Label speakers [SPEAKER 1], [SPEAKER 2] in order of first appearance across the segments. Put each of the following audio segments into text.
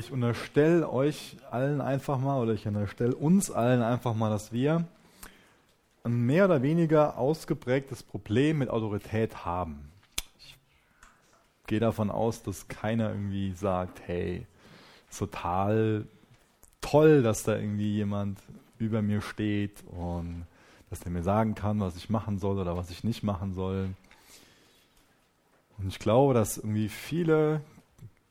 [SPEAKER 1] ich unterstelle euch allen einfach mal, oder ich unterstelle uns allen einfach mal, dass wir ein mehr oder weniger ausgeprägtes Problem mit Autorität haben. Ich gehe davon aus, dass keiner irgendwie sagt, hey, total toll, dass da irgendwie jemand über mir steht und dass der mir sagen kann, was ich machen soll oder was ich nicht machen soll. Und ich glaube, dass irgendwie viele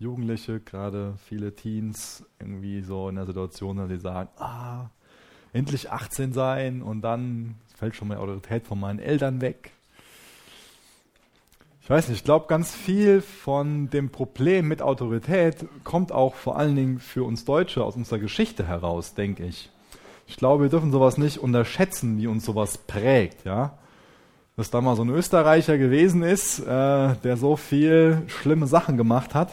[SPEAKER 1] Jugendliche, gerade viele Teens, irgendwie so in der Situation sind, die sagen, ah, endlich 18 sein und dann fällt schon meine Autorität von meinen Eltern weg. Ich weiß nicht, ich glaube, ganz viel von dem Problem mit Autorität kommt auch vor allen Dingen für uns Deutsche aus unserer Geschichte heraus, denke ich. Ich glaube, wir dürfen sowas nicht unterschätzen, wie uns sowas prägt, ja. Dass da mal so ein Österreicher gewesen ist, äh, der so viel schlimme Sachen gemacht hat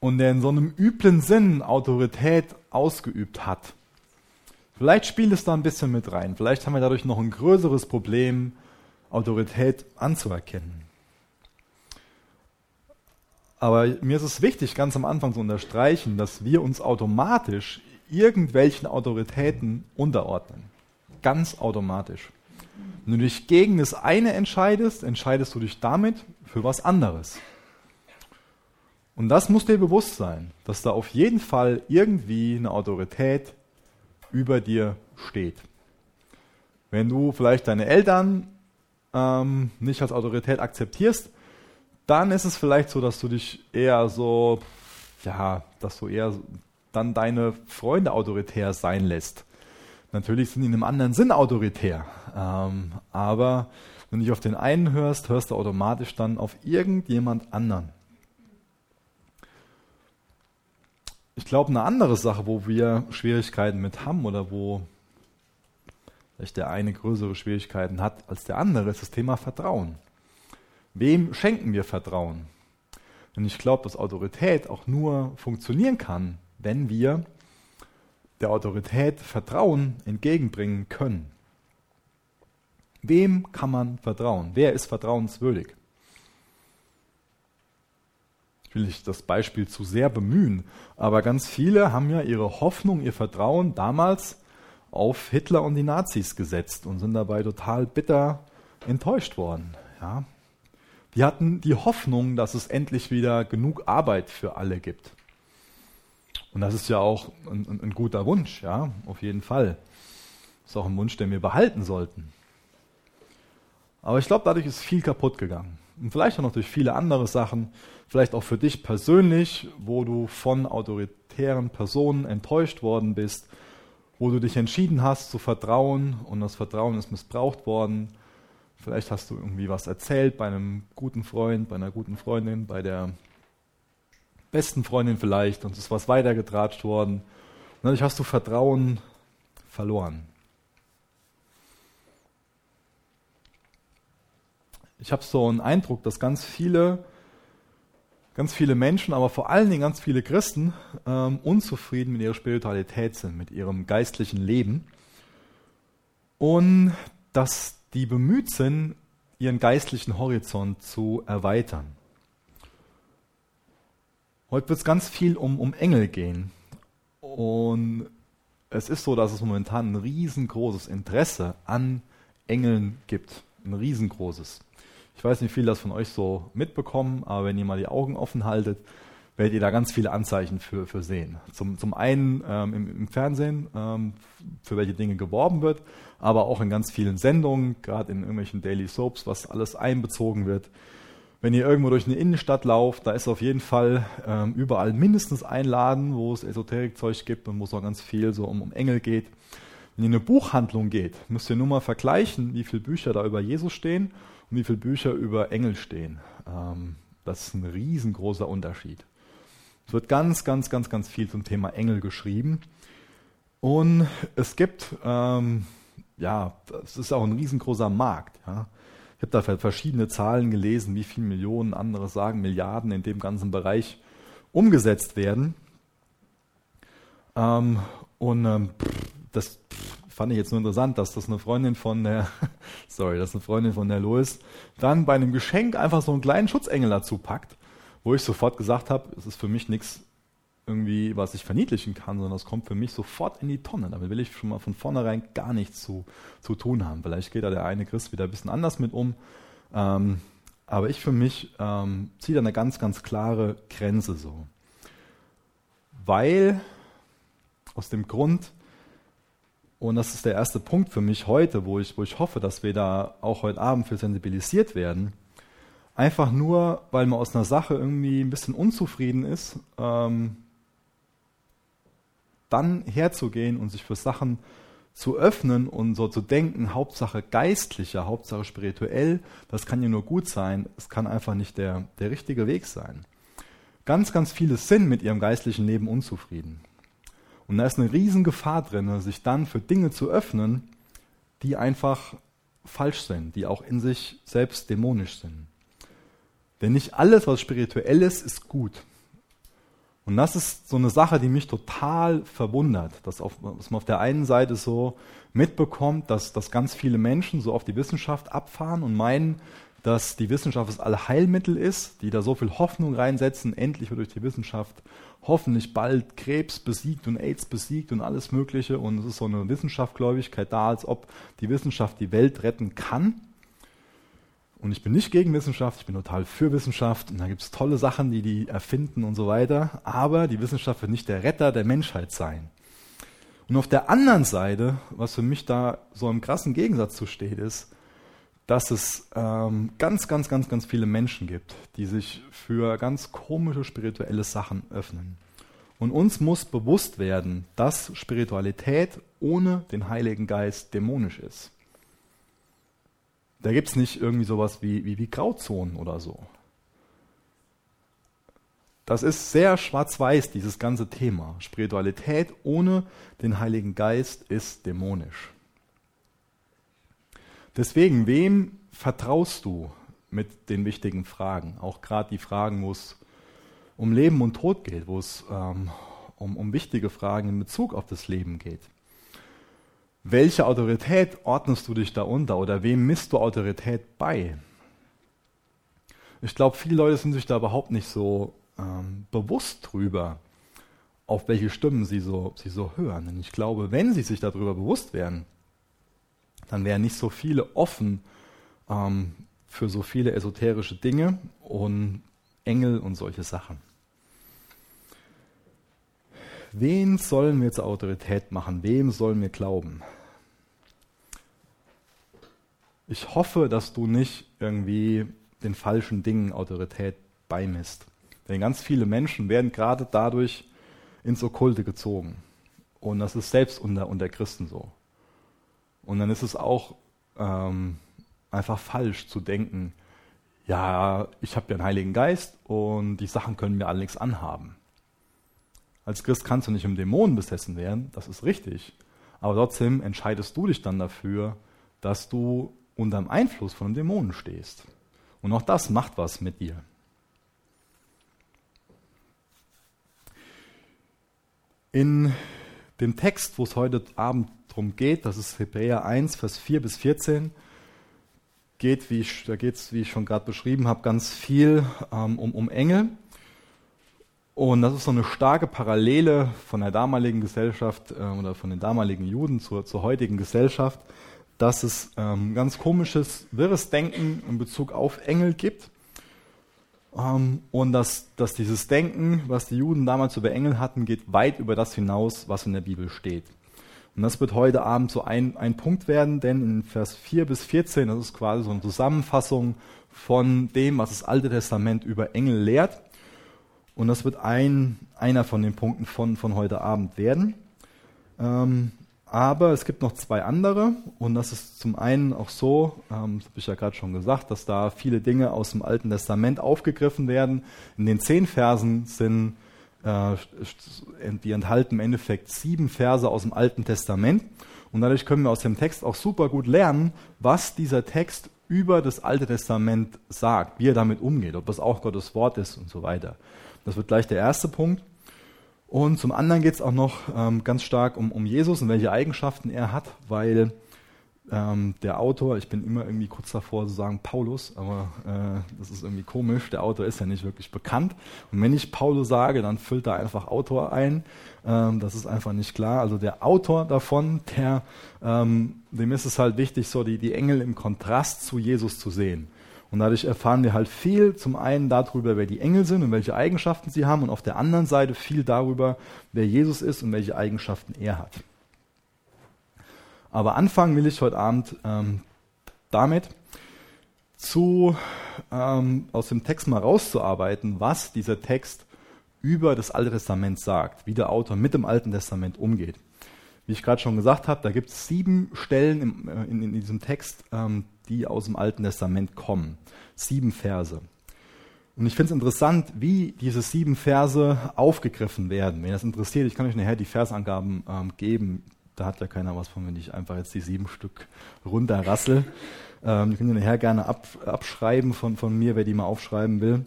[SPEAKER 1] und der in so einem üblen Sinn Autorität ausgeübt hat. Vielleicht spielt es da ein bisschen mit rein. Vielleicht haben wir dadurch noch ein größeres Problem, Autorität anzuerkennen. Aber mir ist es wichtig, ganz am Anfang zu unterstreichen, dass wir uns automatisch irgendwelchen Autoritäten unterordnen. Ganz automatisch. Wenn du dich gegen das eine entscheidest, entscheidest du dich damit für was anderes. Und das muss dir bewusst sein, dass da auf jeden Fall irgendwie eine Autorität über dir steht. Wenn du vielleicht deine Eltern ähm, nicht als Autorität akzeptierst, dann ist es vielleicht so, dass du dich eher so, ja, dass du eher dann deine Freunde autoritär sein lässt. Natürlich sind die in einem anderen Sinn autoritär, ähm, aber wenn du nicht auf den einen hörst, hörst du automatisch dann auf irgendjemand anderen. Ich glaube, eine andere Sache, wo wir Schwierigkeiten mit haben oder wo vielleicht der eine größere Schwierigkeiten hat als der andere, ist das Thema Vertrauen. Wem schenken wir Vertrauen? Und ich glaube, dass Autorität auch nur funktionieren kann, wenn wir der Autorität Vertrauen entgegenbringen können. Wem kann man vertrauen? Wer ist vertrauenswürdig? Ich will nicht das Beispiel zu sehr bemühen, aber ganz viele haben ja ihre Hoffnung, ihr Vertrauen damals auf Hitler und die Nazis gesetzt und sind dabei total bitter enttäuscht worden. Ja. Die hatten die Hoffnung, dass es endlich wieder genug Arbeit für alle gibt. Und das ist ja auch ein, ein, guter Wunsch, ja, auf jeden Fall. Das ist auch ein Wunsch, den wir behalten sollten. Aber ich glaube, dadurch ist viel kaputt gegangen. Und vielleicht auch noch durch viele andere Sachen, vielleicht auch für dich persönlich, wo du von autoritären Personen enttäuscht worden bist, wo du dich entschieden hast zu vertrauen und das Vertrauen ist missbraucht worden. Vielleicht hast du irgendwie was erzählt bei einem guten Freund, bei einer guten Freundin, bei der besten Freundin vielleicht und es ist was weitergetratscht worden. Und dadurch hast du Vertrauen verloren. Ich habe so einen Eindruck, dass ganz viele ganz viele Menschen, aber vor allen Dingen ganz viele Christen ähm, unzufrieden mit ihrer Spiritualität sind, mit ihrem geistlichen Leben. Und dass die bemüht sind, ihren geistlichen Horizont zu erweitern. Heute wird es ganz viel um, um Engel gehen. Und es ist so, dass es momentan ein riesengroßes Interesse an Engeln gibt. Ein riesengroßes. Ich weiß nicht, wie viel das von euch so mitbekommen, aber wenn ihr mal die Augen offen haltet, werdet ihr da ganz viele Anzeichen für, für sehen. Zum, zum einen ähm, im, im, Fernsehen, ähm, für welche Dinge geworben wird, aber auch in ganz vielen Sendungen, gerade in irgendwelchen Daily Soaps, was alles einbezogen wird. Wenn ihr irgendwo durch eine Innenstadt lauft, da ist auf jeden Fall ähm, überall mindestens ein Laden, wo es Esoterikzeug gibt und wo es auch ganz viel so um, um Engel geht. Wenn ihr in eine Buchhandlung geht, müsst ihr nur mal vergleichen, wie viele Bücher da über Jesus stehen und wie viele Bücher über Engel stehen. Ähm, das ist ein riesengroßer Unterschied. Es wird ganz, ganz, ganz, ganz viel zum Thema Engel geschrieben. Und es gibt, ähm, ja, es ist auch ein riesengroßer Markt. Ja. Ich habe da verschiedene Zahlen gelesen, wie viele Millionen, andere sagen Milliarden in dem ganzen Bereich umgesetzt werden. Ähm, und ähm, das fand ich jetzt nur interessant, dass das eine Freundin von der, sorry, dass eine Freundin von der Lois dann bei einem Geschenk einfach so einen kleinen Schutzengel dazu packt, wo ich sofort gesagt habe, es ist für mich nichts irgendwie, was ich verniedlichen kann, sondern das kommt für mich sofort in die Tonne. Damit will ich schon mal von vornherein gar nichts zu, zu tun haben. Vielleicht geht da der eine Christ wieder ein bisschen anders mit um. Ähm, aber ich für mich ähm, ziehe da eine ganz, ganz klare Grenze so. Weil aus dem Grund, und das ist der erste Punkt für mich heute, wo ich, wo ich hoffe, dass wir da auch heute Abend für sensibilisiert werden, einfach nur, weil man aus einer Sache irgendwie ein bisschen unzufrieden ist, ähm, dann herzugehen und sich für Sachen zu öffnen und so zu denken, Hauptsache geistlicher, Hauptsache spirituell, das kann ja nur gut sein, es kann einfach nicht der, der richtige Weg sein. Ganz, ganz viele sind mit ihrem geistlichen Leben unzufrieden. Und da ist eine Riesengefahr drin, sich dann für Dinge zu öffnen, die einfach falsch sind, die auch in sich selbst dämonisch sind. Denn nicht alles, was spirituell ist, ist gut. Und das ist so eine Sache, die mich total verwundert, dass, auf, dass man auf der einen Seite so mitbekommt, dass, dass ganz viele Menschen so auf die Wissenschaft abfahren und meinen, dass die Wissenschaft das Allheilmittel ist, die da so viel Hoffnung reinsetzen, endlich wird durch die Wissenschaft hoffentlich bald Krebs besiegt und AIDS besiegt und alles Mögliche. Und es ist so eine Wissenschaftsgläubigkeit da, als ob die Wissenschaft die Welt retten kann. Und ich bin nicht gegen Wissenschaft, ich bin total für Wissenschaft und da gibt es tolle Sachen, die die erfinden und so weiter. Aber die Wissenschaft wird nicht der Retter der Menschheit sein. Und auf der anderen Seite, was für mich da so im krassen Gegensatz zu steht, ist, dass es ähm, ganz, ganz, ganz, ganz viele Menschen gibt, die sich für ganz komische spirituelle Sachen öffnen. Und uns muss bewusst werden, dass Spiritualität ohne den Heiligen Geist dämonisch ist. Da gibt es nicht irgendwie sowas wie, wie, wie Grauzonen oder so. Das ist sehr schwarz-weiß, dieses ganze Thema. Spiritualität ohne den Heiligen Geist ist dämonisch. Deswegen, wem vertraust du mit den wichtigen Fragen? Auch gerade die Fragen, wo es um Leben und Tod geht, wo es ähm, um, um wichtige Fragen in Bezug auf das Leben geht. Welche Autorität ordnest du dich da unter oder wem misst du Autorität bei? Ich glaube, viele Leute sind sich da überhaupt nicht so ähm, bewusst drüber, auf welche Stimmen sie so, sie so hören. Denn ich glaube, wenn sie sich darüber bewusst wären, dann wären nicht so viele offen ähm, für so viele esoterische Dinge und Engel und solche Sachen. Wen sollen wir zur Autorität machen? Wem sollen wir glauben? Ich hoffe, dass du nicht irgendwie den falschen Dingen Autorität beimisst. Denn ganz viele Menschen werden gerade dadurch ins Okkulte gezogen. Und das ist selbst unter, unter Christen so. Und dann ist es auch ähm, einfach falsch zu denken, ja, ich habe ja einen Heiligen Geist und die Sachen können mir alle nichts anhaben. Als Christ kannst du nicht im Dämonen besessen werden, das ist richtig. Aber trotzdem entscheidest du dich dann dafür, dass du unter dem Einfluss von einem Dämonen stehst. Und auch das macht was mit dir. In dem Text, wo es heute Abend darum geht, das ist Hebräer 1, Vers 4 bis 14, geht, wie ich, da geht es, wie ich schon gerade beschrieben habe, ganz viel ähm, um, um Engel. Und das ist so eine starke Parallele von der damaligen Gesellschaft äh, oder von den damaligen Juden zur, zur heutigen Gesellschaft, dass es ähm, ganz komisches, wirres Denken in Bezug auf Engel gibt. Ähm, und dass, dass dieses Denken, was die Juden damals über Engel hatten, geht weit über das hinaus, was in der Bibel steht. Und das wird heute Abend so ein, ein Punkt werden, denn in Vers 4 bis 14, das ist quasi so eine Zusammenfassung von dem, was das Alte Testament über Engel lehrt. Und das wird ein, einer von den Punkten von, von heute Abend werden. Ähm, aber es gibt noch zwei andere und das ist zum einen auch so, ähm, das habe ich ja gerade schon gesagt, dass da viele Dinge aus dem Alten Testament aufgegriffen werden. In den zehn Versen sind, äh, die enthalten im Endeffekt sieben Verse aus dem Alten Testament und dadurch können wir aus dem Text auch super gut lernen, was dieser Text über das Alte Testament sagt, wie er damit umgeht, ob das auch Gottes Wort ist und so weiter. Das wird gleich der erste Punkt. Und zum anderen geht es auch noch ähm, ganz stark um, um Jesus und welche Eigenschaften er hat, weil ähm, der Autor, ich bin immer irgendwie kurz davor zu sagen Paulus, aber äh, das ist irgendwie komisch, der Autor ist ja nicht wirklich bekannt. Und wenn ich Paulus sage, dann füllt da einfach Autor ein. Ähm, das ist einfach nicht klar. Also der Autor davon, der, ähm, dem ist es halt wichtig, so die, die Engel im Kontrast zu Jesus zu sehen. Und dadurch erfahren wir halt viel zum einen darüber, wer die Engel sind und welche Eigenschaften sie haben und auf der anderen Seite viel darüber, wer Jesus ist und welche Eigenschaften er hat. Aber anfangen will ich heute Abend ähm, damit, zu, ähm, aus dem Text mal rauszuarbeiten, was dieser Text über das Alte Testament sagt, wie der Autor mit dem Alten Testament umgeht. Wie ich gerade schon gesagt habe, da gibt es sieben Stellen im, äh, in, in, diesem Text, ähm, die aus dem Alten Testament kommen. Sieben Verse. Und ich finde es interessant, wie diese sieben Verse aufgegriffen werden. Wenn das interessiert, ich kann euch nachher die Versangaben ähm, geben. Da hat ja keiner was von, wenn ich einfach jetzt die sieben Stück runterrassel. Ähm, ihr könnt nachher gerne ab, abschreiben von, von mir, wer die mal aufschreiben will.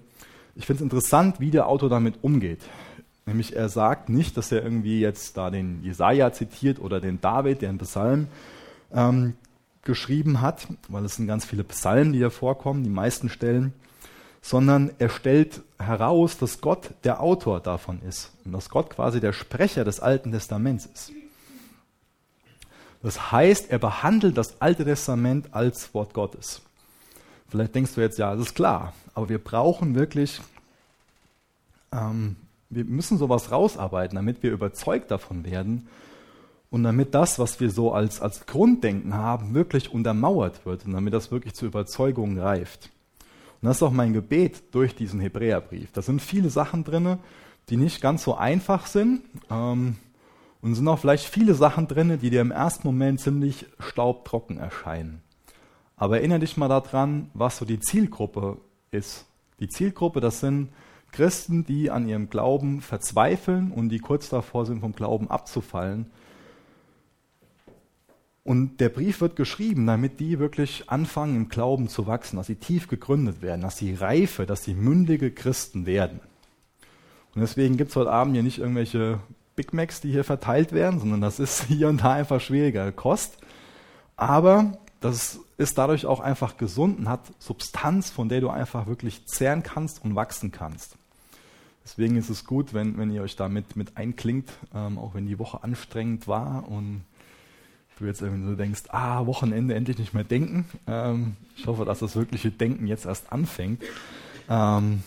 [SPEAKER 1] Ich finde es interessant, wie der Autor damit umgeht. Nämlich er sagt nicht, dass er irgendwie jetzt da den Jesaja zitiert oder den David, der in Psalm ähm, geschrieben hat, weil es sind ganz viele Psalmen, die da vorkommen, die meisten Stellen, sondern er stellt heraus, dass Gott der Autor davon ist und dass Gott quasi der Sprecher des Alten Testaments ist. Das heißt, er behandelt das Alte Testament als Wort Gottes. Vielleicht denkst du jetzt, ja, das ist klar, aber wir brauchen wirklich, ähm, wir müssen sowas rausarbeiten, damit wir überzeugt davon werden, und damit das, was wir so als, als Grunddenken haben, wirklich untermauert wird und damit das wirklich zur Überzeugung reift. Und das ist auch mein Gebet durch diesen Hebräerbrief. Da sind viele Sachen drin, die nicht ganz so einfach sind. Ähm, und sind auch vielleicht viele Sachen drin, die dir im ersten Moment ziemlich staubtrocken erscheinen. Aber erinnere dich mal daran, was so die Zielgruppe ist. Die Zielgruppe, das sind Christen, die an ihrem Glauben verzweifeln und die kurz davor sind, vom Glauben abzufallen und der Brief wird geschrieben, damit die wirklich anfangen, im Glauben zu wachsen, dass sie tief gegründet werden, dass sie reife, dass sie mündige Christen werden. Und deswegen gibt es heute Abend hier nicht irgendwelche Big Macs, die hier verteilt werden, sondern das ist hier und da einfach schwieriger Kost. Aber das ist dadurch auch einfach gesund und hat Substanz, von der du einfach wirklich zehren kannst und wachsen kannst. Deswegen ist es gut, wenn, wenn ihr euch damit mit einklingt, ähm, auch wenn die Woche anstrengend war und du jetzt irgendwie so denkst, ah, Wochenende endlich nicht mehr denken. Ähm, ich hoffe, dass das wirkliche Denken jetzt erst anfängt. Ähm,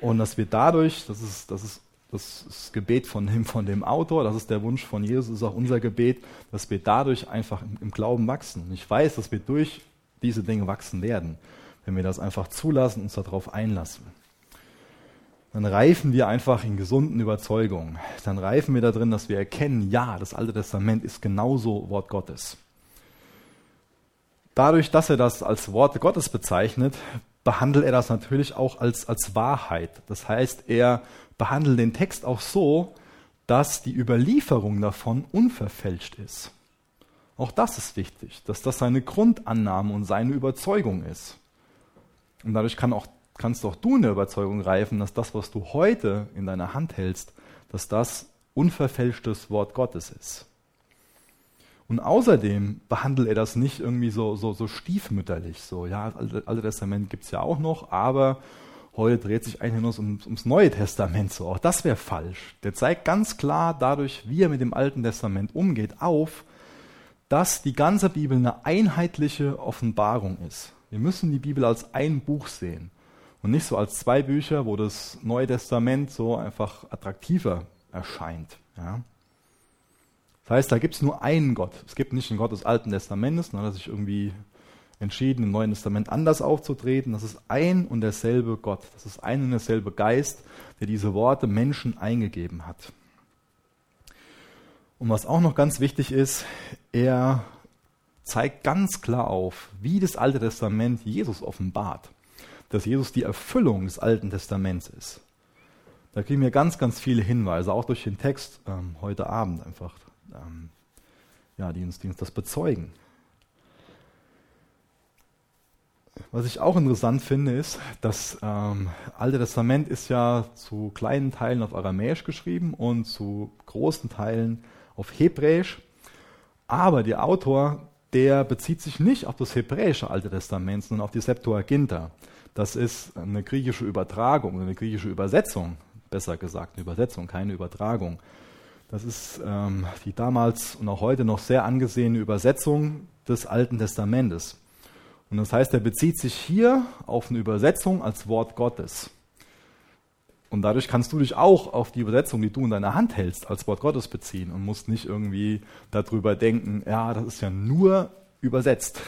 [SPEAKER 1] und dass wir dadurch, das ist, das ist das, das Gebet von dem, von dem Autor, das ist der Wunsch von Jesus, ist auch unser Gebet, dass wir dadurch einfach im, im Glauben wachsen. Und ich weiß, dass wir durch diese Dinge wachsen werden, wenn wir das einfach zulassen und uns darauf einlassen dann reifen wir einfach in gesunden Überzeugungen. Dann reifen wir da drin, dass wir erkennen, ja, das Alte Testament ist genauso Wort Gottes. Dadurch, dass er das als Worte Gottes bezeichnet, behandelt er das natürlich auch als, als Wahrheit. Das heißt, er behandelt den Text auch so, dass die Überlieferung davon unverfälscht ist. Auch das ist wichtig, dass das seine Grundannahme und seine Überzeugung ist. Und dadurch kann auch kannst doch du in der Überzeugung reifen, dass das, was du heute in deiner Hand hältst, dass das unverfälschtes Wort Gottes ist. Und außerdem behandelt er das nicht irgendwie so, so, so stiefmütterlich. So, ja, das Alte Testament gibt es ja auch noch, aber heute dreht sich eigentlich nur ums, ums Neue Testament so. Auch das wäre falsch. Der zeigt ganz klar dadurch, wie er mit dem Alten Testament umgeht, auf, dass die ganze Bibel eine einheitliche Offenbarung ist. Wir müssen die Bibel als ein Buch sehen und nicht so als zwei Bücher, wo das Neue Testament so einfach attraktiver erscheint. Ja. Das heißt, da gibt es nur einen Gott. Es gibt nicht einen Gott des Alten Testamentes, sondern sich irgendwie entschieden, im Neuen Testament anders aufzutreten. Das ist ein und derselbe Gott. Das ist ein und derselbe Geist, der diese Worte Menschen eingegeben hat. Und was auch noch ganz wichtig ist, er zeigt ganz klar auf, wie das Alte Testament Jesus offenbart dass Jesus die Erfüllung des Alten Testaments ist. Da kriegen wir ganz, ganz viele Hinweise, auch durch den Text ähm, heute Abend einfach, ähm, ja, die uns, die uns das bezeugen. Was ich auch interessant finde, ist, das ähm, Alte Testament ist ja zu kleinen Teilen auf Aramäisch geschrieben und zu großen Teilen auf Hebräisch. Aber der Autor, der bezieht sich nicht auf das hebräische Alte Testament, sondern auf die Septuaginta. Das ist eine griechische Übertragung, eine griechische Übersetzung, besser gesagt, eine Übersetzung, keine Übertragung. Das ist ähm, die damals und auch heute noch sehr angesehene Übersetzung des Alten Testamentes. Und das heißt, er bezieht sich hier auf eine Übersetzung als Wort Gottes. Und dadurch kannst du dich auch auf die Übersetzung, die du in deiner Hand hältst, als Wort Gottes beziehen und musst nicht irgendwie darüber denken, ja, das ist ja nur übersetzt.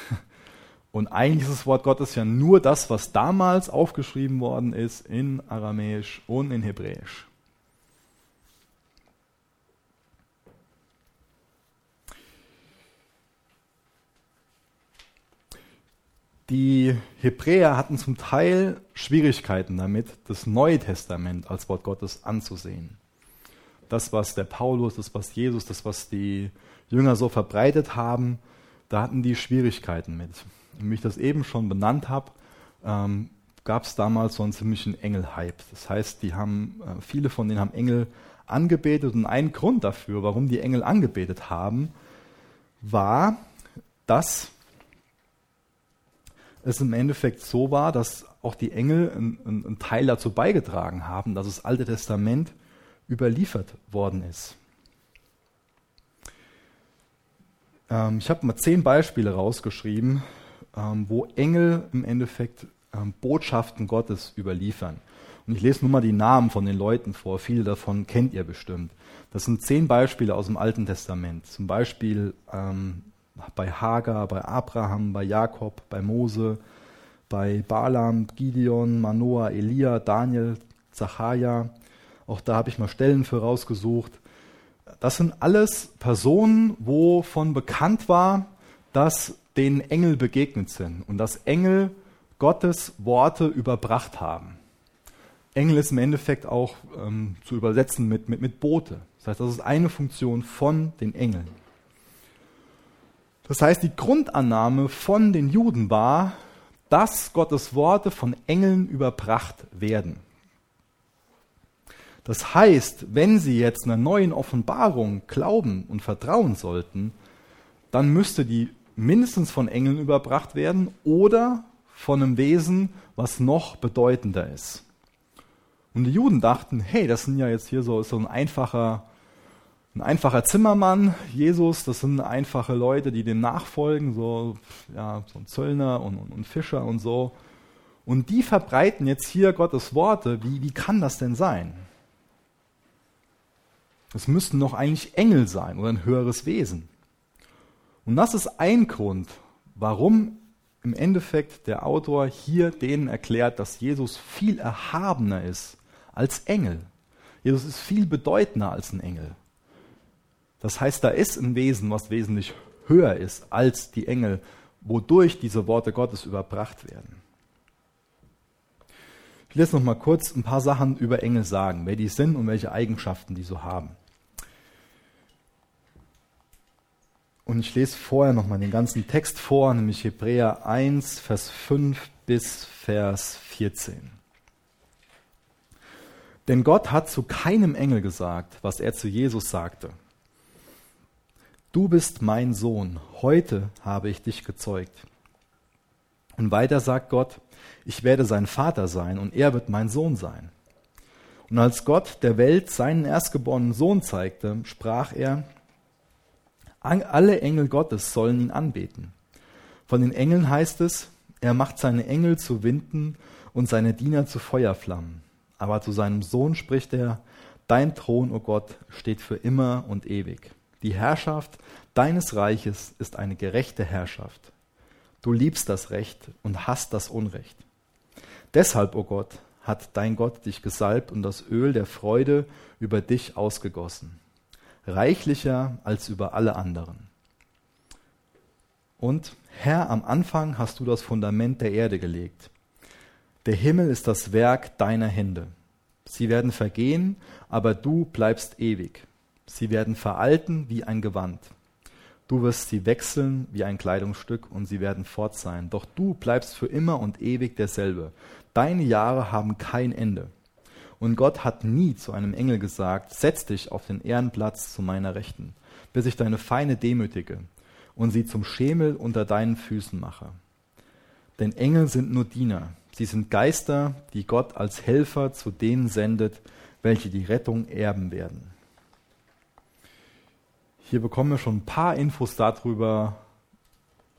[SPEAKER 1] Und eigentlich ist das Wort Gottes ja nur das, was damals aufgeschrieben worden ist in Aramäisch und in Hebräisch. Die Hebräer hatten zum Teil Schwierigkeiten damit, das Neue Testament als Wort Gottes anzusehen. Das, was der Paulus, das, was Jesus, das, was die Jünger so verbreitet haben, da hatten die Schwierigkeiten mit. Wie ich das eben schon benannt habe, ähm, gab es damals so einen ziemlichen Engelhype. Das heißt, die haben, äh, viele von denen haben Engel angebetet und ein Grund dafür, warum die Engel angebetet haben, war, dass es im Endeffekt so war, dass auch die Engel einen, einen Teil dazu beigetragen haben, dass das Alte Testament überliefert worden ist. Ähm, ich habe mal zehn Beispiele rausgeschrieben, ähm, wo Engel im Endeffekt ähm, Botschaften Gottes überliefern. Und ich lese nur mal die Namen von den Leuten vor. Viele davon kennt ihr bestimmt. Das sind zehn Beispiele aus dem Alten Testament. Zum Beispiel ähm, bei Hagar, bei Abraham, bei Jakob, bei Mose, bei Balaam, Gideon, Manoah, Elia, Daniel, Zacharia. Auch da habe ich mal Stellen für rausgesucht. Das sind alles Personen, wovon bekannt war, dass denen Engel begegnet sind und dass Engel Gottes Worte überbracht haben. Engel ist im Endeffekt auch ähm, zu übersetzen mit, mit, mit Bote. Das heißt, das ist eine Funktion von den Engeln. Das heißt, die Grundannahme von den Juden war, dass Gottes Worte von Engeln überbracht werden. Das heißt, wenn sie jetzt einer neuen Offenbarung glauben und vertrauen sollten, dann müsste die mindestens von Engeln überbracht werden oder von einem Wesen, was noch bedeutender ist. Und die Juden dachten, hey, das sind ja jetzt hier so, so ein einfacher ein einfacher Zimmermann, Jesus, das sind einfache Leute, die dem nachfolgen, so, ja, so ein Zöllner und, und, und Fischer und so. Und die verbreiten jetzt hier Gottes Worte. Wie, wie kann das denn sein? Es müssten doch eigentlich Engel sein oder ein höheres Wesen. Und das ist ein Grund, warum im Endeffekt der Autor hier denen erklärt, dass Jesus viel erhabener ist als Engel. Jesus ist viel bedeutender als ein Engel. Das heißt, da ist ein Wesen, was wesentlich höher ist als die Engel, wodurch diese Worte Gottes überbracht werden. Ich jetzt noch mal kurz ein paar Sachen über Engel sagen, wer die sind und welche Eigenschaften die so haben. Und ich lese vorher noch mal den ganzen Text vor, nämlich Hebräer 1, Vers 5 bis Vers 14. Denn Gott hat zu keinem Engel gesagt, was er zu Jesus sagte. Du bist mein Sohn, heute habe ich dich gezeugt. Und weiter sagt Gott, ich werde sein Vater sein und er wird mein Sohn sein. Und als Gott der Welt seinen erstgeborenen Sohn zeigte, sprach er, alle Engel Gottes sollen ihn anbeten. Von den Engeln heißt es, er macht seine Engel zu Winden und seine Diener zu Feuerflammen. Aber zu seinem Sohn spricht er, dein Thron, o oh Gott, steht für immer und ewig. Die Herrschaft deines Reiches ist eine gerechte Herrschaft. Du liebst das Recht und hast das Unrecht. Deshalb, o oh Gott, hat dein Gott dich gesalbt und das Öl der Freude über dich ausgegossen, reichlicher als über alle anderen. Und Herr, am Anfang hast du das Fundament der Erde gelegt. Der Himmel ist das Werk deiner Hände. Sie werden vergehen, aber du bleibst ewig. Sie werden veralten wie ein Gewand. Du wirst sie wechseln wie ein Kleidungsstück und sie werden fort sein. Doch du bleibst für immer und ewig derselbe. Deine Jahre haben kein Ende. Und Gott hat nie zu einem Engel gesagt, setz dich auf den Ehrenplatz zu meiner Rechten, bis ich deine Feinde demütige und sie zum Schemel unter deinen Füßen mache. Denn Engel sind nur Diener. Sie sind Geister, die Gott als Helfer zu denen sendet, welche die Rettung erben werden. Hier bekommen wir schon ein paar Infos darüber,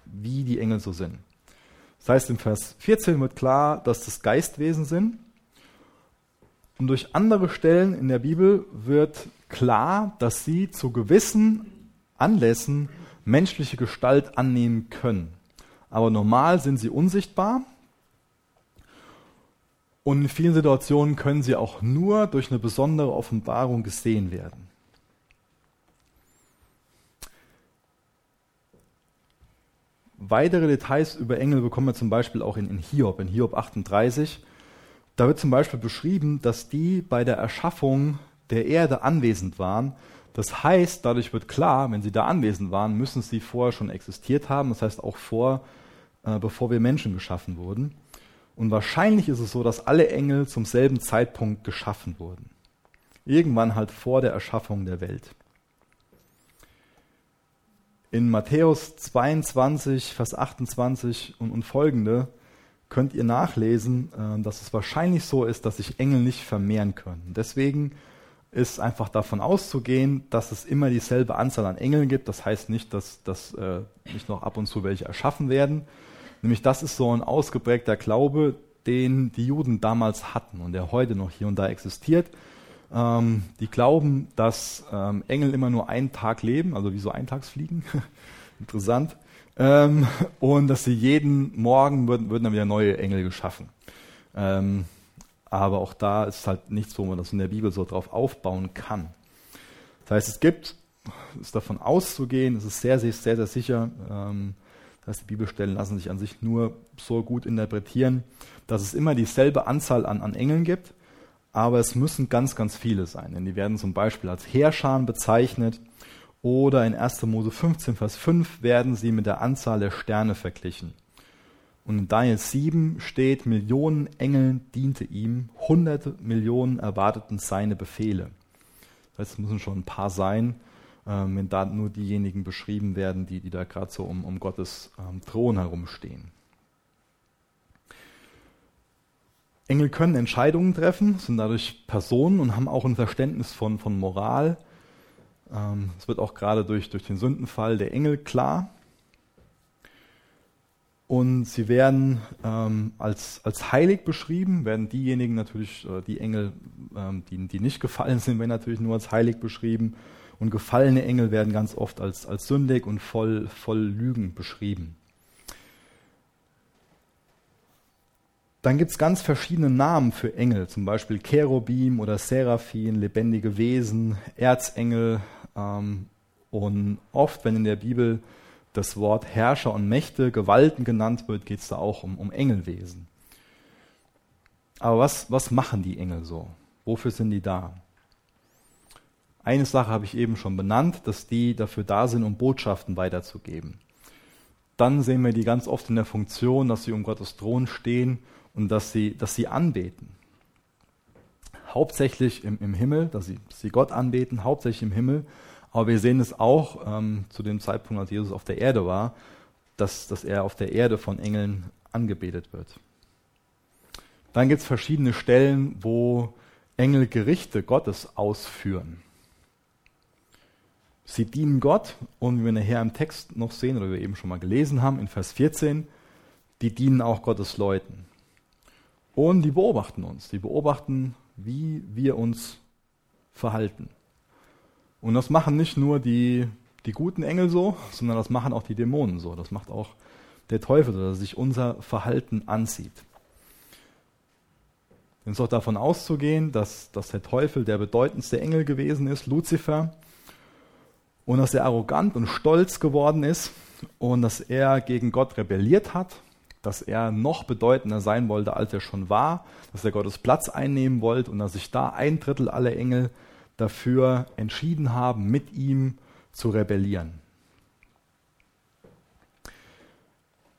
[SPEAKER 1] wie die Engel so sind. Das heißt, im Vers 14 wird klar, dass das Geistwesen sind. Und durch andere Stellen in der Bibel wird klar, dass sie zu gewissen Anlässen menschliche Gestalt annehmen können. Aber normal sind sie unsichtbar. Und in vielen Situationen können sie auch nur durch eine besondere Offenbarung gesehen werden. Weitere Details über Engel bekommen wir zum Beispiel auch in, in Hiob, in Hiob 38. Da wird zum Beispiel beschrieben, dass die bei der Erschaffung der Erde anwesend waren. Das heißt, dadurch wird klar, wenn sie da anwesend waren, müssen sie vorher schon existiert haben. Das heißt auch vor, äh, bevor wir Menschen geschaffen wurden. Und wahrscheinlich ist es so, dass alle Engel zum selben Zeitpunkt geschaffen wurden. Irgendwann halt vor der Erschaffung der Welt. In Matthäus 22, Vers 28 und, und folgende könnt ihr nachlesen, äh, dass es wahrscheinlich so ist, dass sich Engel nicht vermehren können. Deswegen ist einfach davon auszugehen, dass es immer dieselbe Anzahl an Engeln gibt. Das heißt nicht, dass, dass äh, nicht noch ab und zu welche erschaffen werden. Nämlich das ist so ein ausgeprägter Glaube, den die Juden damals hatten und der heute noch hier und da existiert. Ähm, die glauben, dass ähm, Engel immer nur einen Tag leben, also wie so Eintagsfliegen. Interessant. Ähm, und dass sie jeden Morgen würden, würden dann wieder neue Engel geschaffen. Ähm, aber auch da ist halt nichts, wo man das in der Bibel so drauf aufbauen kann. Das heißt, es gibt, ist davon auszugehen, es ist sehr, sehr, sehr, sehr sicher, ähm, das heißt, die Bibelstellen lassen sich an sich nur so gut interpretieren, dass es immer dieselbe Anzahl an, an Engeln gibt aber es müssen ganz, ganz viele sein, denn die werden zum Beispiel als Heerscharen bezeichnet oder in 1. Mose 15, Vers 5 werden sie mit der Anzahl der Sterne verglichen. Und in Daniel 7 steht, Millionen Engeln diente ihm, hunderte Millionen erwarteten seine Befehle. Das heißt, es müssen schon ein paar sein, ähm, wenn da nur diejenigen beschrieben werden, die, die da gerade so um, um Gottes ähm, Thron herumstehen. Engel können Entscheidungen treffen, sind dadurch Personen und haben auch ein Verständnis von, von Moral. Ähm, es wird auch gerade durch, durch den Sündenfall der Engel klar. Und sie werden ähm, als, als heilig beschrieben, werden diejenigen natürlich, die Engel, ähm, die, die nicht gefallen sind, werden natürlich nur als heilig beschrieben. Und gefallene Engel werden ganz oft als, als sündig und voll, voll Lügen beschrieben. Dann gibt es ganz verschiedene Namen für Engel, zum Beispiel Cherubim oder Seraphim, lebendige Wesen, Erzengel. Ähm, und oft, wenn in der Bibel das Wort Herrscher und Mächte, Gewalten genannt wird, geht es da auch um, um Engelwesen. Aber was, was machen die Engel so? Wofür sind die da? Eine Sache habe ich eben schon benannt, dass die dafür da sind, um Botschaften weiterzugeben. Dann sehen wir die ganz oft in der Funktion, dass sie um Gottes Thron stehen und dass sie, dass sie anbeten. Hauptsächlich im, im Himmel, dass sie, dass sie Gott anbeten, hauptsächlich im Himmel. Aber wir sehen es auch ähm, zu dem Zeitpunkt, als Jesus auf der Erde war, dass, dass er auf der Erde von Engeln angebetet wird. Dann gibt es verschiedene Stellen, wo Engel Gerichte Gottes ausführen. Sie dienen Gott und wie wir nachher im Text noch sehen oder wir eben schon mal gelesen haben, in Vers 14, die dienen auch Gottes Leuten. Und die beobachten uns. Die beobachten, wie wir uns verhalten. Und das machen nicht nur die, die guten Engel so, sondern das machen auch die Dämonen so. Das macht auch der Teufel dass er sich unser Verhalten ansieht. Es ist auch davon auszugehen, dass, dass der Teufel der bedeutendste Engel gewesen ist, Luzifer, und dass er arrogant und stolz geworden ist und dass er gegen Gott rebelliert hat dass er noch bedeutender sein wollte, als er schon war, dass er Gottes Platz einnehmen wollte und dass sich da ein Drittel aller Engel dafür entschieden haben, mit ihm zu rebellieren.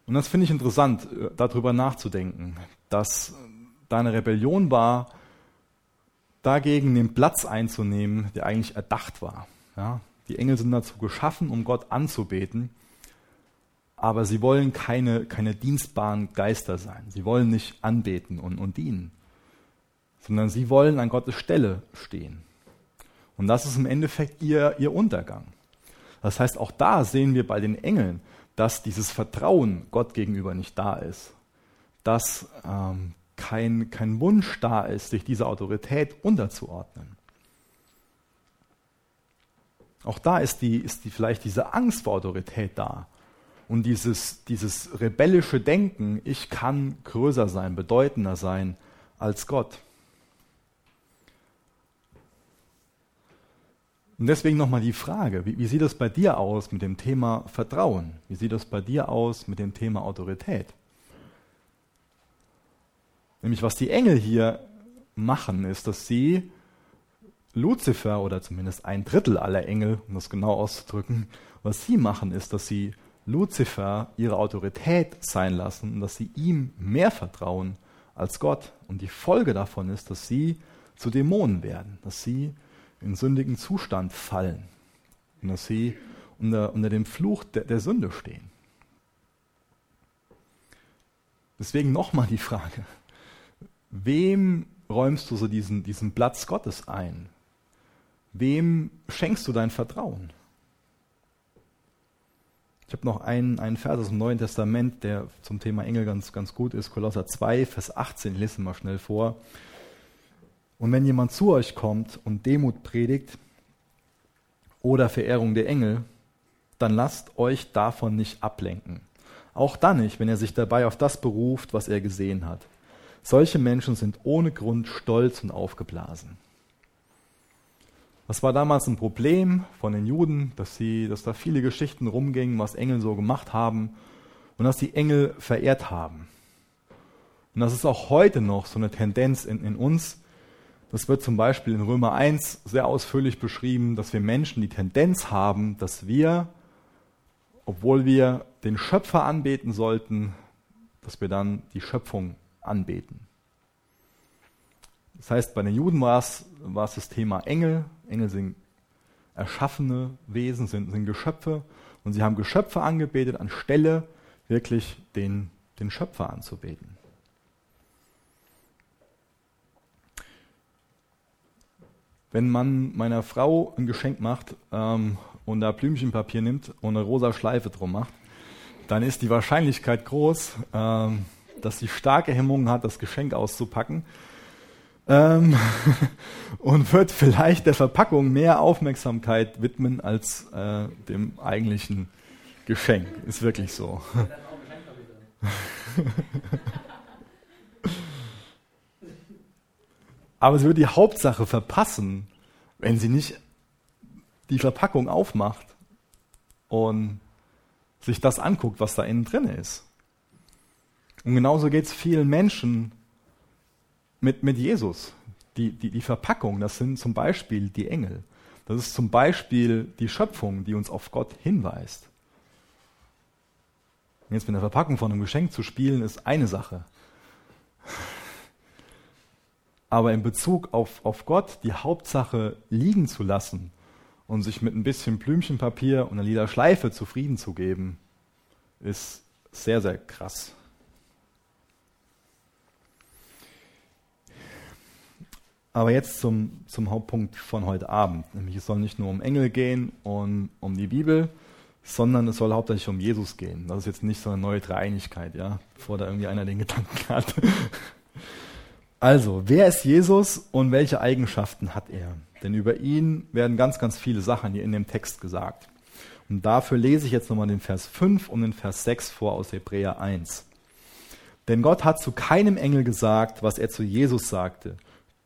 [SPEAKER 1] Und das finde ich interessant, äh, darüber nachzudenken, dass da eine Rebellion war, dagegen den Platz einzunehmen, der eigentlich erdacht war. Ja, Die Engel sind dazu geschaffen, um Gott anzubeten, aber sie wollen keine, keine dienstbaren Geister sein. Sie wollen nicht anbeten und, und dienen, sondern sie wollen an Gottes Stelle stehen. Und das ist im Endeffekt ihr, ihr Untergang. Das heißt, auch da sehen wir bei den Engeln, dass dieses Vertrauen Gott gegenüber nicht da ist, dass ähm, kein, kein Wunsch da ist, sich dieser Autorität unterzuordnen. Auch da ist, die, ist die, vielleicht diese Angst vor Autorität da. Und dieses, dieses rebellische Denken, ich kann größer sein, bedeutender sein als Gott. Und deswegen nochmal die Frage, wie, wie, sieht es bei dir aus mit dem Thema Vertrauen? Wie sieht es bei dir aus mit dem Thema Autorität? Nämlich was die Engel hier machen, ist, dass sie Luzifer oder zumindest ein Drittel aller Engel, um das genau auszudrücken, was sie machen, ist, dass sie Luzifer ihre Autorität sein lassen und dass sie ihm mehr vertrauen als Gott. Und die Folge davon ist, dass sie zu Dämonen werden, dass sie in sündigen Zustand fallen und dass sie unter, unter dem Fluch der, der Sünde stehen. Deswegen nochmal die Frage, wem räumst du so diesen, diesen Platz Gottes ein? Wem schenkst du dein Vertrauen? Ich habe noch einen, einen Vers aus dem Neuen Testament, der zum Thema Engel ganz, ganz gut ist. Kolosser 2, Vers 18, ich lese mal schnell vor. Und wenn jemand zu euch kommt und Demut predigt oder Verehrung der Engel, dann lasst euch davon nicht ablenken. Auch dann nicht, wenn er sich dabei auf das beruft, was er gesehen hat. Solche Menschen sind ohne Grund stolz und aufgeblasen. Das war damals ein Problem von den Juden, dass, sie, dass da viele Geschichten rumgingen, was Engel so gemacht haben und dass die Engel verehrt haben. Und das ist auch heute noch so eine Tendenz in, in uns, das wird zum Beispiel in Römer 1 sehr ausführlich beschrieben, dass wir Menschen die Tendenz haben, dass wir, obwohl wir den Schöpfer anbeten sollten, dass wir dann die Schöpfung anbeten. Das heißt, bei den Juden war es, war es das Thema Engel. Engel sind erschaffene Wesen, sind, sind Geschöpfe. Und sie haben Geschöpfe angebetet, anstelle wirklich den, den Schöpfer anzubeten. wenn man meiner Frau ein Geschenk macht ähm, und da Blümchenpapier nimmt und eine rosa Schleife drum macht, dann ist die Wahrscheinlichkeit groß, ähm, dass sie starke Hemmungen hat, das Geschenk auszupacken ähm, und wird vielleicht der Verpackung mehr Aufmerksamkeit widmen als äh, dem eigentlichen Geschenk. Ist wirklich so. Aber sie wird die Hauptsache verpassen, wenn sie nicht die Verpackung aufmacht und sich das anguckt, was da innen drin ist. Und genauso geht es vielen Menschen mit, mit Jesus. Die, die, die Verpackung, das sind zum Beispiel die Engel. Das ist zum Beispiel die Schöpfung, die uns auf Gott hinweist. Jetzt mit der Verpackung von einem Geschenk zu spielen, ist eine Sache. Aber in Bezug auf, auf Gott die Hauptsache liegen zu lassen und sich mit ein bisschen Blümchenpapier und einer lila Schleife zufrieden zu geben, ist sehr, sehr krass. Aber jetzt zum, zum Hauptpunkt von heute Abend. Nämlich es soll nicht nur um Engel gehen und um die Bibel, sondern es soll hauptsächlich um Jesus gehen. Das ist jetzt nicht so eine neue Dreieinigkeit, ja, bevor da irgendwie einer den Gedanken hat. Also, wer ist Jesus und welche Eigenschaften hat er? Denn über ihn werden ganz, ganz viele Sachen hier in dem Text gesagt. Und dafür lese ich jetzt nochmal den Vers 5 und den Vers 6 vor aus Hebräer 1. Denn Gott hat zu keinem Engel gesagt, was er zu Jesus sagte.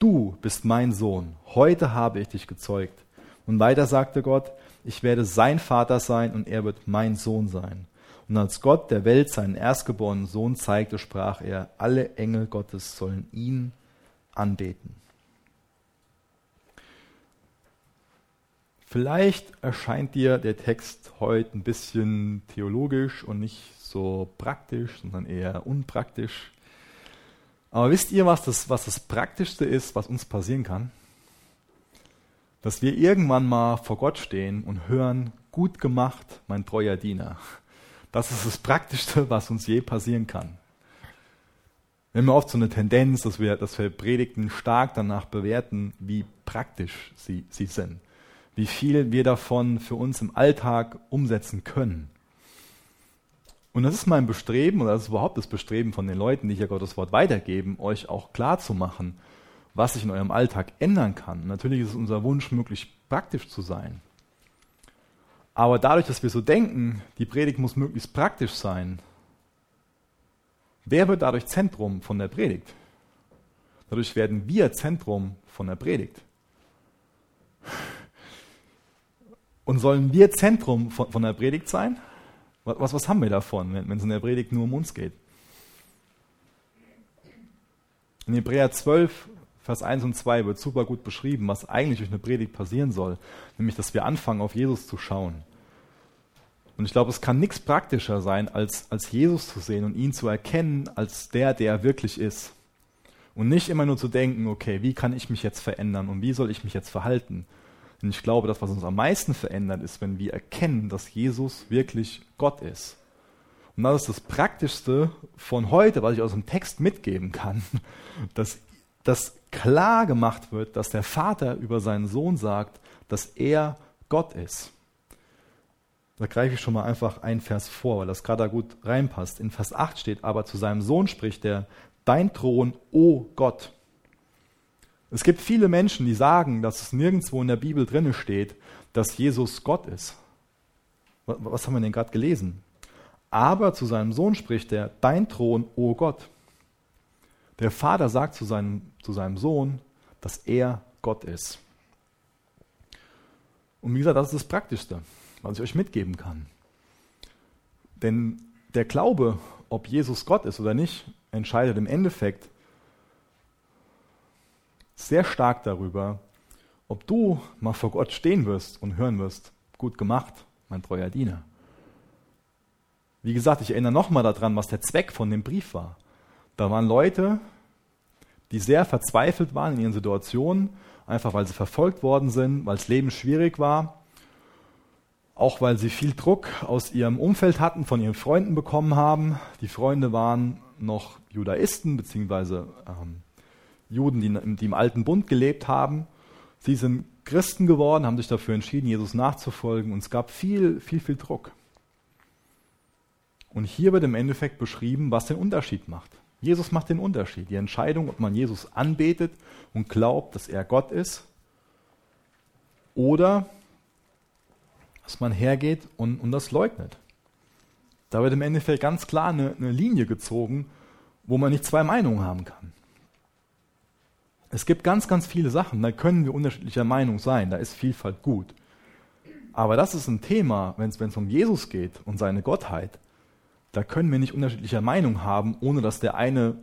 [SPEAKER 1] Du bist mein Sohn, heute habe ich dich gezeugt. Und weiter sagte Gott, ich werde sein Vater sein und er wird mein Sohn sein. Und als Gott der Welt seinen erstgeborenen Sohn zeigte, sprach er, alle Engel Gottes sollen ihn anbeten. Vielleicht erscheint dir der Text heute ein bisschen theologisch und nicht so praktisch, sondern eher unpraktisch. Aber wisst ihr, was das, was das Praktischste ist, was uns passieren kann? dass wir irgendwann mal vor Gott stehen und hören, gut gemacht, mein treuer Diener. Das ist das Praktischste, was uns je passieren kann. Wir haben oft so eine Tendenz, dass wir, dass wir Predigten stark danach bewerten, wie praktisch sie, sie sind. Wie viel wir davon für uns im Alltag umsetzen können. Und das ist mein Bestreben, oder das ist überhaupt das Bestreben von den Leuten, die hier Gottes Wort weitergeben, euch auch klar zu machen, was sich in eurem Alltag ändern kann. Natürlich ist es unser Wunsch, möglichst praktisch zu sein. Aber dadurch, dass wir so denken, die Predigt muss möglichst praktisch sein, wer wird dadurch Zentrum von der Predigt? Dadurch werden wir Zentrum von der Predigt. Und sollen wir Zentrum von, von der Predigt sein? Was, was haben wir davon, wenn, es in der Predigt nur um uns geht? In Hebräer 12, Vers 1 und 2 wird super gut beschrieben, was eigentlich durch eine Predigt passieren soll, nämlich dass wir anfangen, auf Jesus zu schauen. Und ich glaube, es kann nichts praktischer sein, als, als Jesus zu sehen und ihn zu erkennen als der, der er wirklich ist. Und nicht immer nur zu denken, okay, wie kann ich mich jetzt verändern und wie soll ich mich jetzt verhalten, und ich glaube, das, was uns am meisten verändert, ist, wenn wir erkennen, dass Jesus wirklich Gott ist. Und das ist das Praktischste von heute, was ich aus dem Text mitgeben kann, dass, dass klar gemacht wird, dass der Vater über seinen Sohn sagt, dass er Gott ist. Da greife ich schon mal einfach einen Vers vor, weil das gerade da gut reinpasst. In Vers 8 steht, aber zu seinem Sohn spricht er, dein Thron, o Gott. Es gibt viele Menschen, die sagen, dass es nirgendwo in der Bibel drin steht, dass Jesus Gott ist. Was haben wir denn gerade gelesen? Aber zu seinem Sohn spricht er, dein Thron, o oh Gott. Der Vater sagt zu seinem, zu seinem Sohn, dass er Gott ist. Und wie gesagt, das ist das Praktischste, was ich euch mitgeben kann. Denn der Glaube, ob Jesus Gott ist oder nicht, entscheidet im Endeffekt sehr stark darüber, ob du mal vor Gott stehen wirst und hören wirst, gut gemacht, mein treuer Diener. Wie gesagt, ich erinnere nochmal daran, was der Zweck von dem Brief war. Da waren Leute, die sehr verzweifelt waren in ihren Situationen, einfach weil sie verfolgt worden sind, weil das Leben schwierig war, auch weil sie viel Druck aus ihrem Umfeld hatten, von ihren Freunden bekommen haben. Die Freunde waren noch Judaisten, beziehungsweise ähm, Juden, die, die im alten Bund gelebt haben. Sie sind Christen geworden, haben sich dafür entschieden, Jesus nachzufolgen und es gab viel, viel, viel Druck. Und hier wird im Endeffekt beschrieben, was den Unterschied macht. Jesus macht den Unterschied. Die Entscheidung, ob man Jesus anbetet und glaubt, dass er Gott ist, oder dass man hergeht und, und das leugnet. Da wird im Endeffekt ganz klar eine, eine Linie gezogen, wo man nicht zwei Meinungen haben kann. Es gibt ganz, ganz viele Sachen, da können wir unterschiedlicher Meinung sein, da ist Vielfalt gut. Aber das ist ein Thema, wenn es um Jesus geht und seine Gottheit, da können wir nicht unterschiedlicher Meinung haben, ohne dass der eine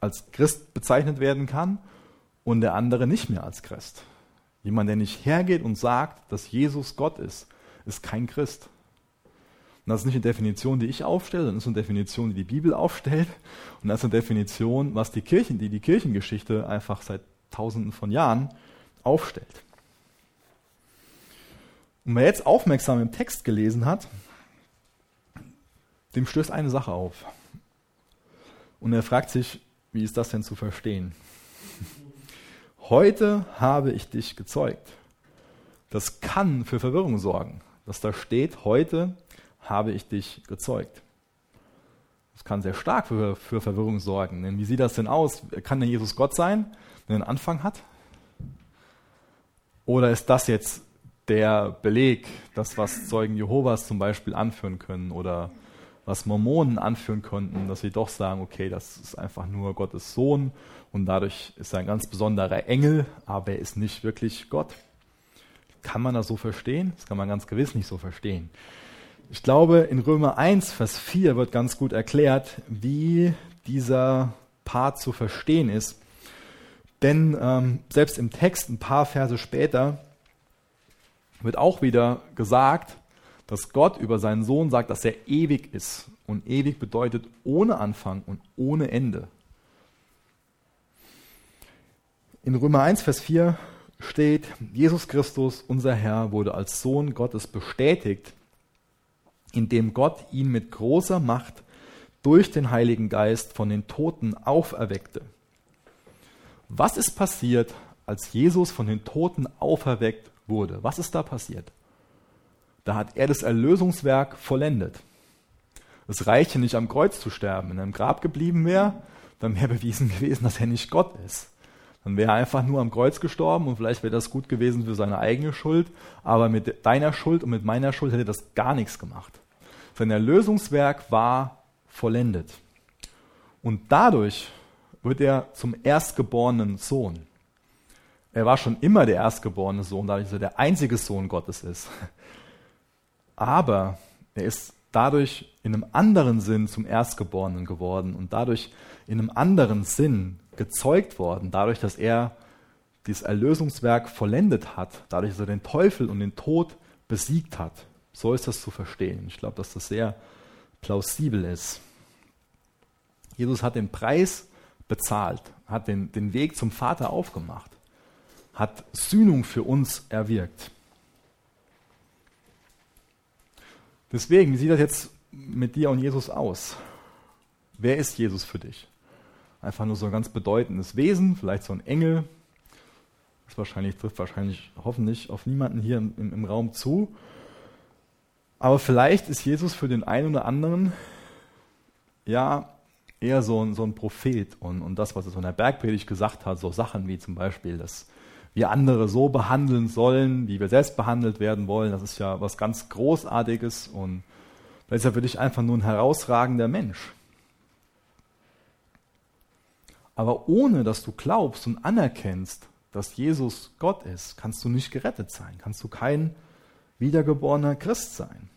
[SPEAKER 1] als Christ bezeichnet werden kann und der andere nicht mehr als Christ. Jemand, der nicht hergeht und sagt, dass Jesus Gott ist, ist kein Christ. Und das ist nicht eine Definition, die ich aufstelle, sondern das ist eine Definition, die die Bibel aufstellt. Und das ist eine Definition, was die Kirchen, die die Kirchengeschichte einfach seit Tausenden von Jahren aufstellt. Und wer jetzt aufmerksam im Text gelesen hat, dem stößt eine Sache auf. Und er fragt sich, wie ist das denn zu verstehen? Heute habe ich dich gezeugt. Das kann für Verwirrung sorgen, dass da steht, heute habe ich dich gezeugt. Das kann sehr stark für, für Verwirrung sorgen. Denn wie sieht das denn aus? Kann denn Jesus Gott sein, der einen Anfang hat? Oder ist das jetzt der Beleg, das, was Zeugen Jehovas zum Beispiel anführen können oder was Mormonen anführen könnten, dass sie doch sagen, okay, das ist einfach nur Gottes Sohn und dadurch ist er ein ganz besonderer Engel, aber er ist nicht wirklich Gott. Kann man das so verstehen? Das kann man ganz gewiss nicht so verstehen. Ich glaube, in Römer 1, Vers 4 wird ganz gut erklärt, wie dieser Part zu verstehen ist. Denn ähm, selbst im Text, ein paar Verse später, wird auch wieder gesagt, dass Gott über seinen Sohn sagt, dass er ewig ist. Und ewig bedeutet ohne Anfang und ohne Ende. In Römer 1, Vers 4 steht, Jesus Christus, unser Herr, wurde als Sohn Gottes bestätigt, indem Gott ihn mit großer Macht durch den Heiligen Geist von den Toten auferweckte. Was ist passiert, als Jesus von den Toten auferweckt wurde? Was ist da passiert? Da hat er das Erlösungswerk vollendet. Es reichte nicht am Kreuz zu sterben. Wenn er im Grab geblieben wäre, dann wäre bewiesen gewesen, dass er nicht Gott ist. Dann wäre er einfach nur am Kreuz gestorben und vielleicht wäre das gut gewesen für seine eigene Schuld, aber mit deiner Schuld und mit meiner Schuld hätte das gar nichts gemacht. Sein Erlösungswerk war vollendet. Und dadurch wird er zum erstgeborenen Sohn. Er war schon immer der erstgeborene Sohn, dadurch, dass er der einzige Sohn Gottes ist. Aber er ist dadurch in einem anderen Sinn zum Erstgeborenen geworden und dadurch in einem anderen Sinn gezeugt worden, dadurch, dass er dieses Erlösungswerk vollendet hat, dadurch, dass er den Teufel und den Tod besiegt hat. So ist das zu verstehen. Ich glaube, dass das sehr plausibel ist. Jesus hat den Preis bezahlt, hat den, den Weg zum Vater aufgemacht, hat Sühnung für uns erwirkt. Deswegen, wie sieht das jetzt mit dir und Jesus aus? Wer ist Jesus für dich? Einfach nur so ein ganz bedeutendes Wesen, vielleicht so ein Engel. Das wahrscheinlich trifft wahrscheinlich hoffentlich auf niemanden hier im, im, im Raum zu. Aber vielleicht ist Jesus für den einen oder anderen ja eher so ein, so ein Prophet und, und das, was er so in der Bergpredigt gesagt hat, so Sachen wie zum Beispiel, dass wir andere so behandeln sollen, wie wir selbst behandelt werden wollen, das ist ja was ganz Großartiges und da ist er für dich einfach nur ein herausragender Mensch. Aber ohne dass du glaubst und anerkennst, dass Jesus Gott ist, kannst du nicht gerettet sein, kannst du kein wiedergeborener Christ sein.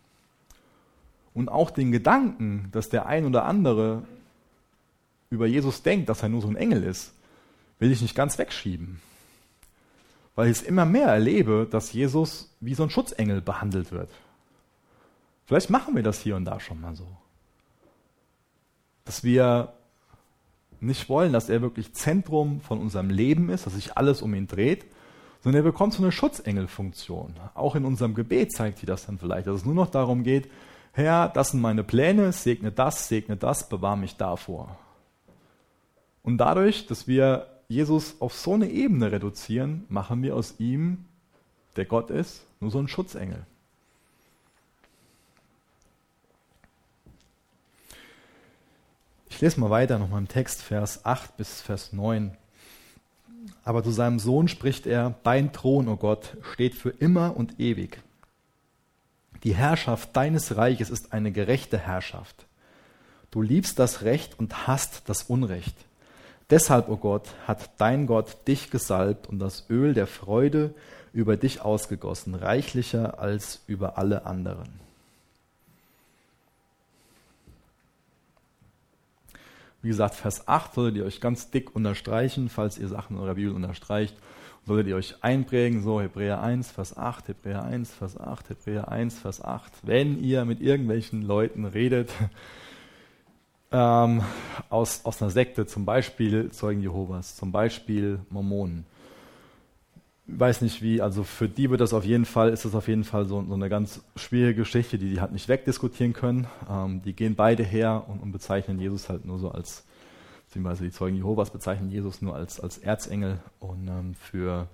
[SPEAKER 1] Und auch den Gedanken, dass der ein oder andere über Jesus denkt, dass er nur so ein Engel ist, will ich nicht ganz wegschieben. Weil ich es immer mehr erlebe, dass Jesus wie so ein Schutzengel behandelt wird. Vielleicht machen wir das hier und da schon mal so. Dass wir nicht wollen, dass er wirklich Zentrum von unserem Leben ist, dass sich alles um ihn dreht, sondern er bekommt so eine Schutzengelfunktion. Auch in unserem Gebet zeigt sich das dann vielleicht, dass es nur noch darum geht, Herr, das sind meine Pläne, segne das, segne das, bewahre mich davor. Und dadurch, dass wir Jesus auf so eine Ebene reduzieren, machen wir aus ihm, der Gott ist, nur so einen Schutzengel. Ich lese mal weiter nochmal im Text, Vers 8 bis Vers 9. Aber zu seinem Sohn spricht er, dein Thron, o oh Gott, steht für immer und ewig. Die Herrschaft deines Reiches ist eine gerechte Herrschaft. Du liebst das Recht und hast das Unrecht. Deshalb, o oh Gott, hat dein Gott dich gesalbt und das Öl der Freude über dich ausgegossen, reichlicher als über alle anderen. Wie gesagt, Vers 8 solltet ihr euch ganz dick unterstreichen, falls ihr Sachen in eurer Bibel unterstreicht. Solltet ihr euch einprägen, so Hebräer 1, Vers 8, Hebräer 1, Vers 8, Hebräer 1, Vers 8. Wenn ihr mit irgendwelchen Leuten redet, ähm, aus, aus einer Sekte, zum Beispiel Zeugen Jehovas, zum Beispiel Mormonen. Weiß nicht wie, also für die wird das auf jeden Fall, ist das auf jeden Fall so, so eine ganz schwierige Geschichte, die die halt nicht wegdiskutieren können. Ähm, die gehen beide her und, und, bezeichnen Jesus halt nur so als, beziehungsweise die Zeugen Jehovas bezeichnen Jesus nur als, als Erzengel und ähm, für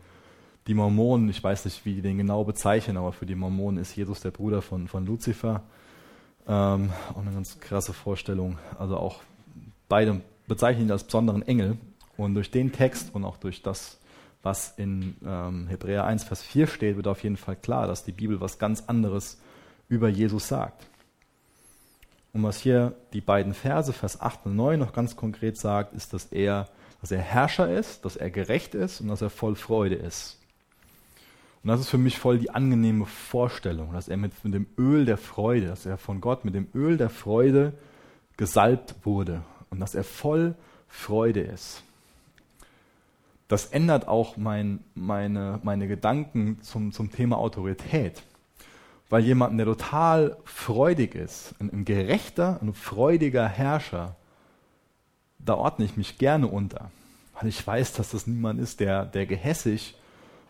[SPEAKER 1] die Mormonen, ich weiß nicht, wie die den genau bezeichnen, aber für die Mormonen ist Jesus der Bruder von, von Luzifer. Ähm, auch eine ganz krasse Vorstellung. Also auch beide bezeichnen ihn als besonderen Engel. Und durch den Text und auch durch das, was in ähm, Hebräer 1, Vers 4 steht, wird auf jeden Fall klar, dass die Bibel was ganz anderes über Jesus sagt. Und was hier die beiden Verse, Vers 8 und 9, noch ganz konkret sagt, ist, dass er, dass er Herrscher ist, dass er gerecht ist und dass er voll Freude ist. Und das ist für mich voll die angenehme Vorstellung, dass er mit, mit dem Öl der Freude, dass er von Gott mit dem Öl der Freude gesalbt wurde und dass er voll Freude ist. Das ändert auch mein, meine, meine Gedanken zum, zum Thema Autorität. Weil jemand, der total freudig ist, ein, ein gerechter, ein freudiger Herrscher, da ordne ich mich gerne unter. Weil ich weiß, dass das niemand ist, der, der gehässig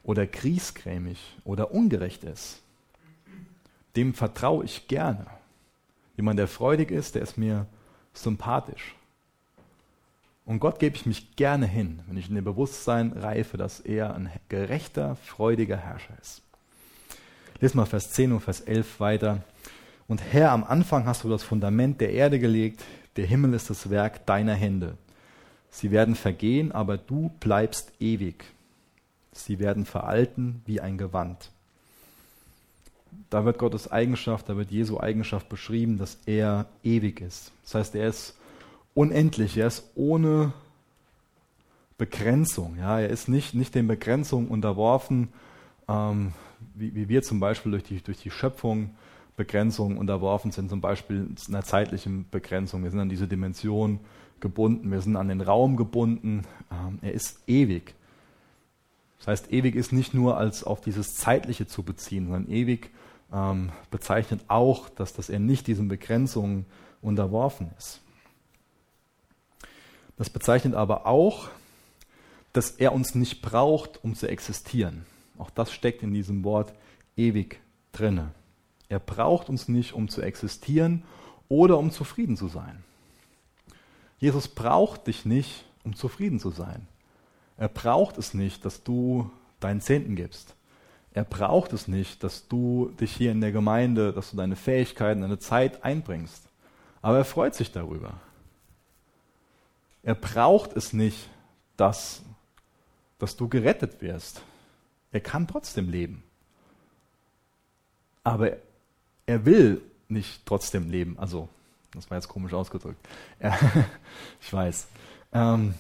[SPEAKER 1] oder griesgrämig oder ungerecht ist. Dem vertraue ich gerne. Jemand, der freudig ist, der ist mir sympathisch. Und Gott gebe ich mich gerne hin, wenn ich in dem Bewusstsein reife, dass er ein gerechter, freudiger Herrscher ist. Lies mal Vers 10 und Vers 11 weiter. Und Herr, am Anfang hast du das Fundament der Erde gelegt, der Himmel ist das Werk deiner Hände. Sie werden vergehen, aber du bleibst ewig. Sie werden veralten wie ein Gewand. Da wird Gottes Eigenschaft, da wird Jesu Eigenschaft beschrieben, dass er ewig ist. Das heißt, er ist unendlich, er ist ohne Begrenzung. Ja, er ist nicht, nicht den Begrenzungen unterworfen, ähm, wie, wie wir zum Beispiel durch die, durch die Schöpfung Begrenzungen unterworfen sind, zum Beispiel einer zeitlichen Begrenzung. Wir sind an diese Dimension gebunden, wir sind an den Raum gebunden. Ähm, er ist ewig. Das heißt, ewig ist nicht nur als auf dieses Zeitliche zu beziehen, sondern ewig ähm, bezeichnet auch, dass, dass er nicht diesen Begrenzungen unterworfen ist. Das bezeichnet aber auch, dass er uns nicht braucht, um zu existieren. Auch das steckt in diesem Wort ewig drinne. Er braucht uns nicht, um zu existieren oder um zufrieden zu sein. Jesus braucht dich nicht, um zufrieden zu sein. Er braucht es nicht, dass du deinen Zehnten gibst. Er braucht es nicht, dass du dich hier in der Gemeinde, dass du deine Fähigkeiten, deine Zeit einbringst. Aber er freut sich darüber. Er braucht es nicht, dass, dass du gerettet wirst. Er kann trotzdem leben. Aber er will nicht trotzdem leben. Also, das war jetzt komisch ausgedrückt. Er, ich weiß. Ähm,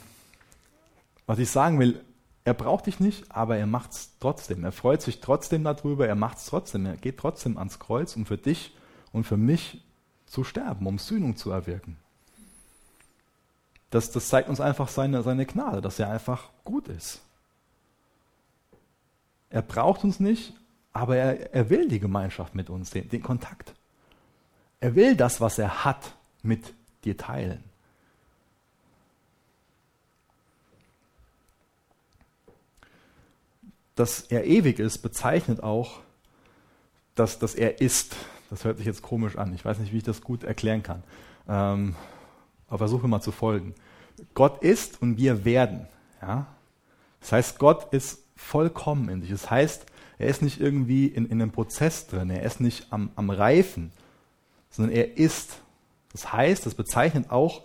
[SPEAKER 1] was ich sagen will, er braucht dich nicht, aber er macht es trotzdem. Er freut sich trotzdem darüber, er macht es trotzdem. Er geht trotzdem ans Kreuz, um für dich und für mich zu sterben, um Sühnung zu erwirken. Das, das zeigt uns einfach seine, seine Gnade, dass er einfach gut ist. Er braucht uns nicht, aber er, er will die Gemeinschaft mit uns, den, den Kontakt. Er will das, was er hat, mit dir teilen. dass er ewig ist, bezeichnet auch, dass, dass er ist. Das hört sich jetzt komisch an. Ich weiß nicht, wie ich das gut erklären kann. Ähm, aber versuche mal zu folgen. Gott ist und wir werden. Ja? Das heißt, Gott ist vollkommen in sich. Das heißt, er ist nicht irgendwie in, in einem Prozess drin, er ist nicht am, am Reifen, sondern er ist. Das heißt, das bezeichnet auch,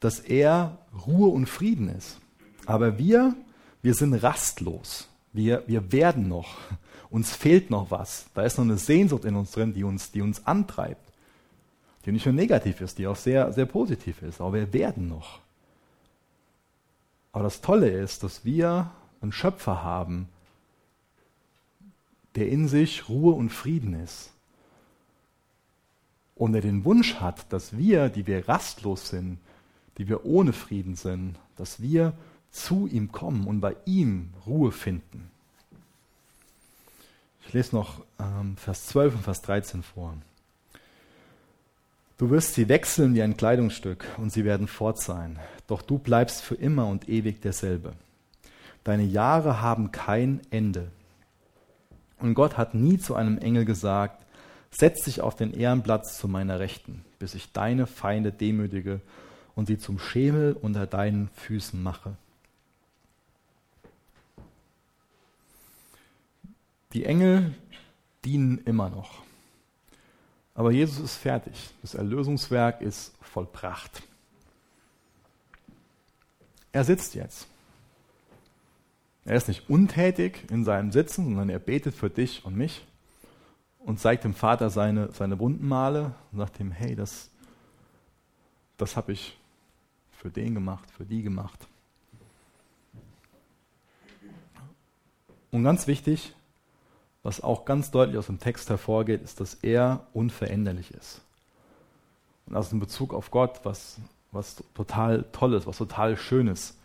[SPEAKER 1] dass er Ruhe und Frieden ist. Aber wir, wir sind rastlos. Wir, wir werden noch. Uns fehlt noch was. Da ist noch eine Sehnsucht in uns drin, die uns, die uns antreibt. Die nicht nur negativ ist, die auch sehr, sehr positiv ist. Aber wir werden noch. Aber das Tolle ist, dass wir einen Schöpfer haben, der in sich Ruhe und Frieden ist. Und der den Wunsch hat, dass wir, die wir rastlos sind, die wir ohne Frieden sind, dass wir zu ihm kommen und bei ihm Ruhe finden. Ich lese noch ähm, Vers 12 und Vers 13 vor. Du wirst sie wechseln wie ein Kleidungsstück und sie werden fort sein, doch du bleibst für immer und ewig derselbe. Deine Jahre haben kein Ende. Und Gott hat nie zu einem Engel gesagt, setz dich auf den Ehrenplatz zu meiner Rechten, bis ich deine Feinde demütige und sie zum Schemel unter deinen Füßen mache. Die Engel dienen immer noch. Aber Jesus ist fertig. Das Erlösungswerk ist vollbracht. Er sitzt jetzt. Er ist nicht untätig in seinem Sitzen, sondern er betet für dich und mich und zeigt dem Vater seine, seine Wundenmale und sagt ihm, hey, das, das habe ich für den gemacht, für die gemacht. Und ganz wichtig, was auch ganz deutlich aus dem Text hervorgeht, ist, dass er unveränderlich ist. Und das ist in Bezug auf Gott was, was total Tolles, was total Schönes.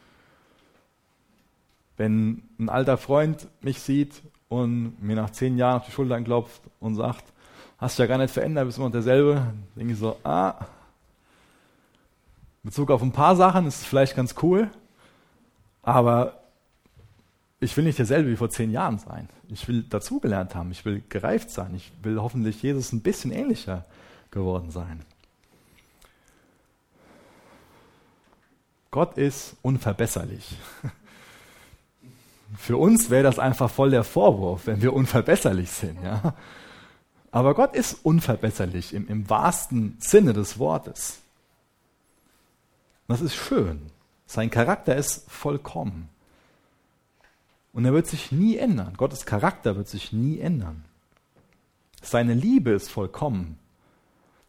[SPEAKER 1] Wenn ein alter Freund mich sieht und mir nach zehn Jahren auf die Schulter klopft und sagt, hast du ja gar nicht verändert, bist immer noch derselbe, denke ich so, ah, in Bezug auf ein paar Sachen ist es vielleicht ganz cool, aber ich will nicht derselbe wie vor zehn Jahren sein. Ich will dazugelernt haben. Ich will gereift sein. Ich will hoffentlich Jesus ein bisschen ähnlicher geworden sein. Gott ist unverbesserlich. Für uns wäre das einfach voll der Vorwurf, wenn wir unverbesserlich sind. Ja? Aber Gott ist unverbesserlich im, im wahrsten Sinne des Wortes. Das ist schön. Sein Charakter ist vollkommen. Und er wird sich nie ändern. Gottes Charakter wird sich nie ändern. Seine Liebe ist vollkommen.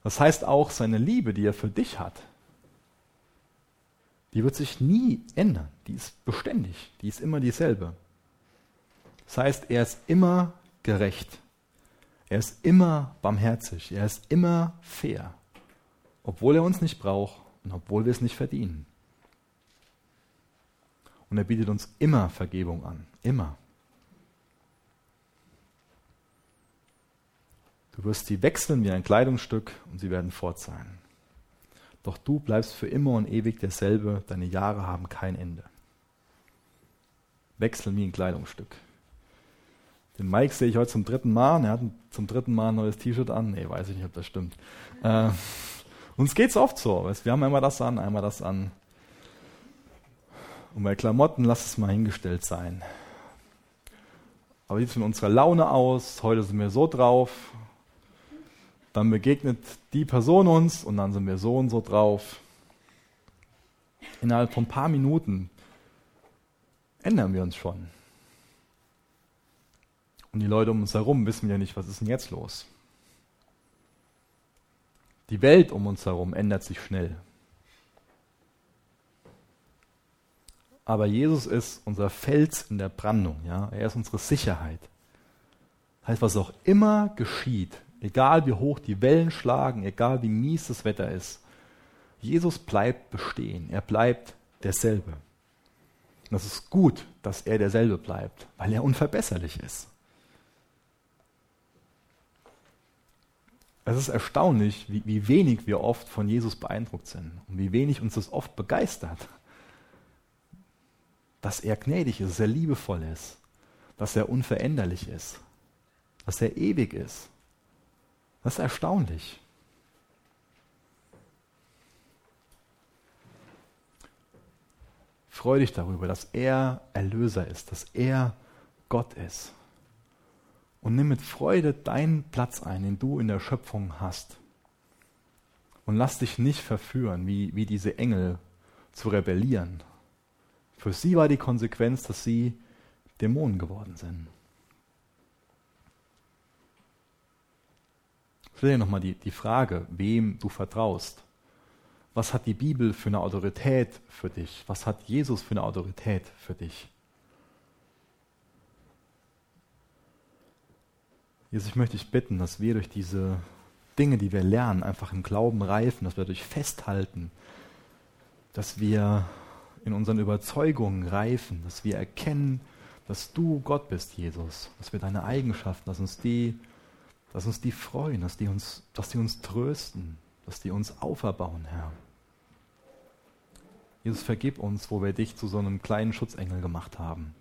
[SPEAKER 1] Das heißt auch, seine Liebe, die er für dich hat, die wird sich nie ändern. Die ist beständig. Die ist immer dieselbe. Das heißt, er ist immer gerecht. Er ist immer barmherzig. Er ist immer fair. Obwohl er uns nicht braucht und obwohl wir es nicht verdienen. Und er bietet uns immer Vergebung an. Immer. Du wirst sie wechseln wie ein Kleidungsstück und sie werden fort sein. Doch du bleibst für immer und ewig derselbe, deine Jahre haben kein Ende. Wechseln wie ein Kleidungsstück. Den Mike sehe ich heute zum dritten Mal. Er hat zum dritten Mal ein neues T-Shirt an. Nee, weiß ich nicht, ob das stimmt. Äh, uns es oft so. Wir haben einmal das an, einmal das an. Und bei Klamotten lass es mal hingestellt sein. Aber wie sieht es mit unserer Laune aus? Heute sind wir so drauf. Dann begegnet die Person uns und dann sind wir so und so drauf. Innerhalb von ein paar Minuten ändern wir uns schon. Und die Leute um uns herum wissen ja nicht, was ist denn jetzt los. Die Welt um uns herum ändert sich schnell. Aber Jesus ist unser Fels in der Brandung. Ja? Er ist unsere Sicherheit. Das heißt, was auch immer geschieht, egal wie hoch die Wellen schlagen, egal wie mies das Wetter ist, Jesus bleibt bestehen. Er bleibt derselbe. Und das ist gut, dass er derselbe bleibt, weil er unverbesserlich ist. Es ist erstaunlich, wie, wie wenig wir oft von Jesus beeindruckt sind und wie wenig uns das oft begeistert dass er gnädig ist, dass er liebevoll ist, dass er unveränderlich ist, dass er ewig ist. Das ist erstaunlich. Freu dich darüber, dass er Erlöser ist, dass er Gott ist. Und nimm mit Freude deinen Platz ein, den du in der Schöpfung hast. Und lass dich nicht verführen, wie, wie diese Engel zu rebellieren für sie war die Konsequenz, dass sie Dämonen geworden sind. Stell dir nochmal die, die Frage, wem du vertraust. Was hat die Bibel für eine Autorität für dich? Was hat Jesus für eine Autorität für dich? Jesus, ich möchte dich bitten, dass wir durch diese Dinge, die wir lernen, einfach im Glauben reifen, dass wir durch Festhalten, dass wir in unseren Überzeugungen reifen, dass wir erkennen, dass du Gott bist, Jesus, dass wir deine Eigenschaften, dass uns die, dass uns die freuen, dass die uns, dass die uns trösten, dass die uns auferbauen, Herr. Jesus, vergib uns, wo wir dich zu so einem kleinen Schutzengel gemacht haben.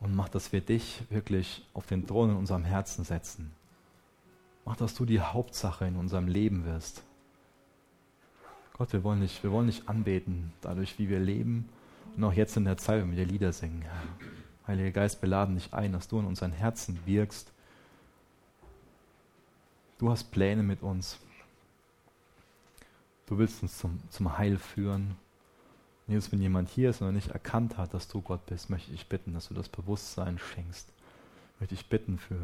[SPEAKER 1] Und mach, dass wir dich wirklich auf den Thron in unserem Herzen setzen. Mach, dass du die Hauptsache in unserem Leben wirst. Gott, wir wollen nicht, wir wollen nicht anbeten, dadurch, wie wir leben und auch jetzt in der Zeit, wenn wir Lieder singen. Heiliger Geist, wir laden dich ein, dass du in unseren Herzen wirkst. Du hast Pläne mit uns. Du willst uns zum, zum Heil führen. Und jetzt, wenn jemand hier ist und nicht erkannt hat, dass du Gott bist, möchte ich bitten, dass du das Bewusstsein schenkst. Möchte ich bitten für,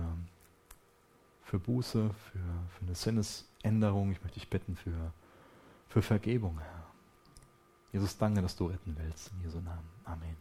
[SPEAKER 1] für Buße, für, für eine Sinnesänderung. Ich möchte dich bitten für für Vergebung, Herr. Jesus, danke, dass du retten willst. In Jesu Namen. Amen.